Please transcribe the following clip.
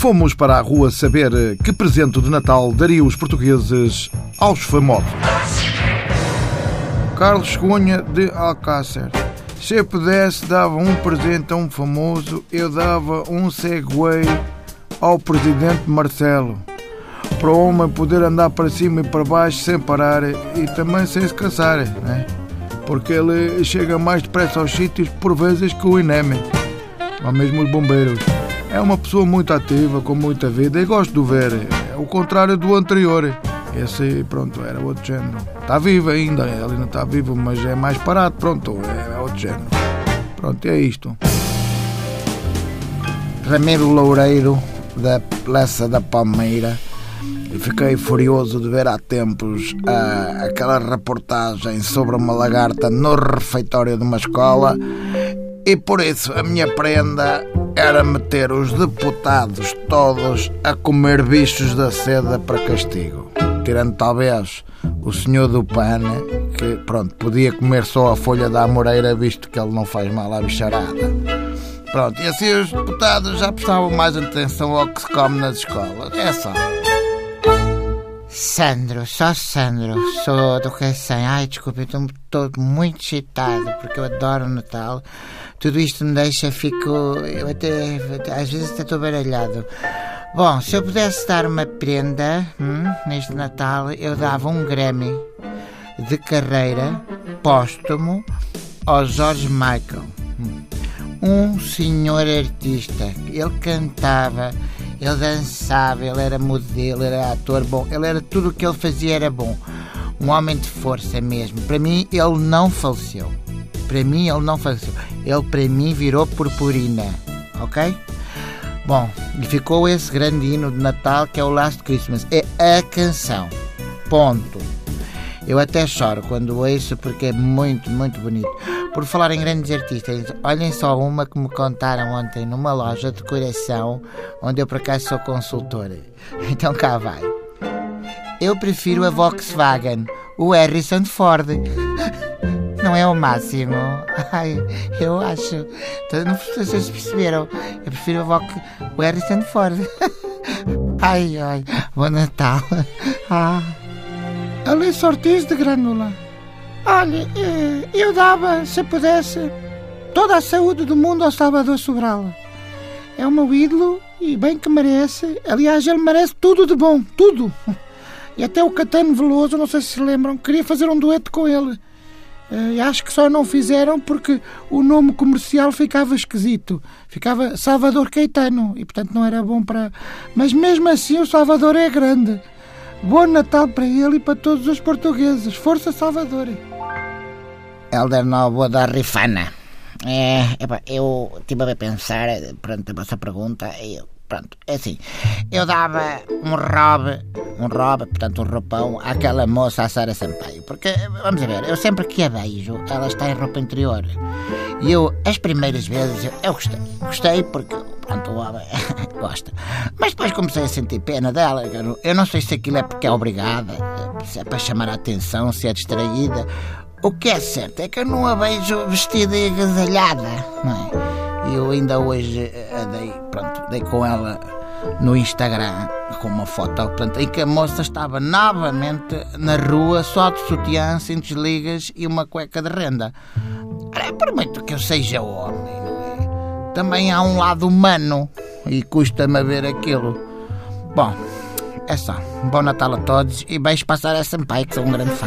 fomos para a rua saber que presente de Natal dariam os portugueses aos famosos. Carlos Cunha de Alcácer. Se eu pudesse, dava um presente a um famoso, eu dava um Segway ao presidente Marcelo. Para o homem poder andar para cima e para baixo sem parar e também sem se cansar, né? porque ele chega mais depressa aos sítios por vezes que o INEM, ou mesmo os bombeiros. É uma pessoa muito ativa, com muita vida e gosto de o ver. É o contrário do anterior. Esse, pronto, era outro género. Está vivo ainda, ele não está vivo, mas é mais parado, pronto, é outro género. Pronto, é isto. Ramiro Loureiro, da Plaça da Palmeira. Fiquei furioso de ver há tempos uh, aquela reportagem sobre uma lagarta no refeitório de uma escola e por isso a minha prenda era meter os deputados todos a comer bichos da seda para castigo. Tirando talvez o senhor do PAN, que pronto, podia comer só a folha da amoreira, visto que ele não faz mal à bicharada. Pronto, e assim os deputados já prestavam mais atenção ao que se come nas escolas. É só. Sandro, só Sandro, sou do Cacém. Ai, desculpe, estou muito excitado porque eu adoro Natal. Tudo isto me deixa, fico. Eu até. Às vezes até estou baralhado. Bom, se eu pudesse dar uma prenda hum, neste Natal, eu dava um Grammy de carreira póstumo ao George Michael. Hum. Um senhor artista. Ele cantava ele dançava, ele era modelo, era ator bom, ele era tudo o que ele fazia era bom. Um homem de força mesmo. Para mim, ele não faleceu. Para mim, ele não faleceu. Ele, para mim, virou purpurina. Ok? Bom, e ficou esse grande hino de Natal que é o Last Christmas. É a canção. Ponto. Eu até choro quando ouço porque é muito, muito bonito. Por falar em grandes artistas, olhem só uma que me contaram ontem numa loja de decoração onde eu por acaso sou consultora. Então cá vai. Eu prefiro a Volkswagen, o Harrison Ford. Não é o máximo? Ai, eu acho. Não vocês perceberam. Eu prefiro a Volk, o Harrison Ford. Ai, ai. Bom Natal. Ah. Alice Ortiz de Grânula. Olha, eu dava, se pudesse, toda a saúde do mundo ao Salvador Sobral. É o meu ídolo e bem que merece. Aliás, ele merece tudo de bom, tudo. E até o Catano Veloso, não sei se se lembram, queria fazer um dueto com ele. Eh, e acho que só não fizeram porque o nome comercial ficava esquisito. Ficava Salvador Caetano e, portanto, não era bom para. Mas mesmo assim, o Salvador é grande. Bom Natal para ele e para todos os portugueses. Força Salvador! Helder Novo da Rifana. É, eu estive a pensar, perante a vossa pergunta, eu, pronto, é assim, eu dava um robe, um robe, portanto um roupão, àquela moça, a Sara Sampaio, porque, vamos ver, eu sempre que a vejo, ela está em roupa interior, e eu, as primeiras vezes, eu, eu gostei, gostei porque, pronto, o homem gosta, mas depois comecei a sentir pena dela, eu não sei se aquilo é porque é obrigada, se é para chamar a atenção, se é distraída, o que é certo é que eu não a vejo vestida e agasalhada, não é? Eu ainda hoje a dei, pronto, dei com ela no Instagram com uma foto portanto, em que a moça estava novamente na rua só de sutiã, sem desligas e uma cueca de renda. Muito que eu seja homem, é? Também há um lado humano e custa-me ver aquilo. Bom, é só. Bom Natal a todos e beijo passar a Sampaio, que sou um grande fã.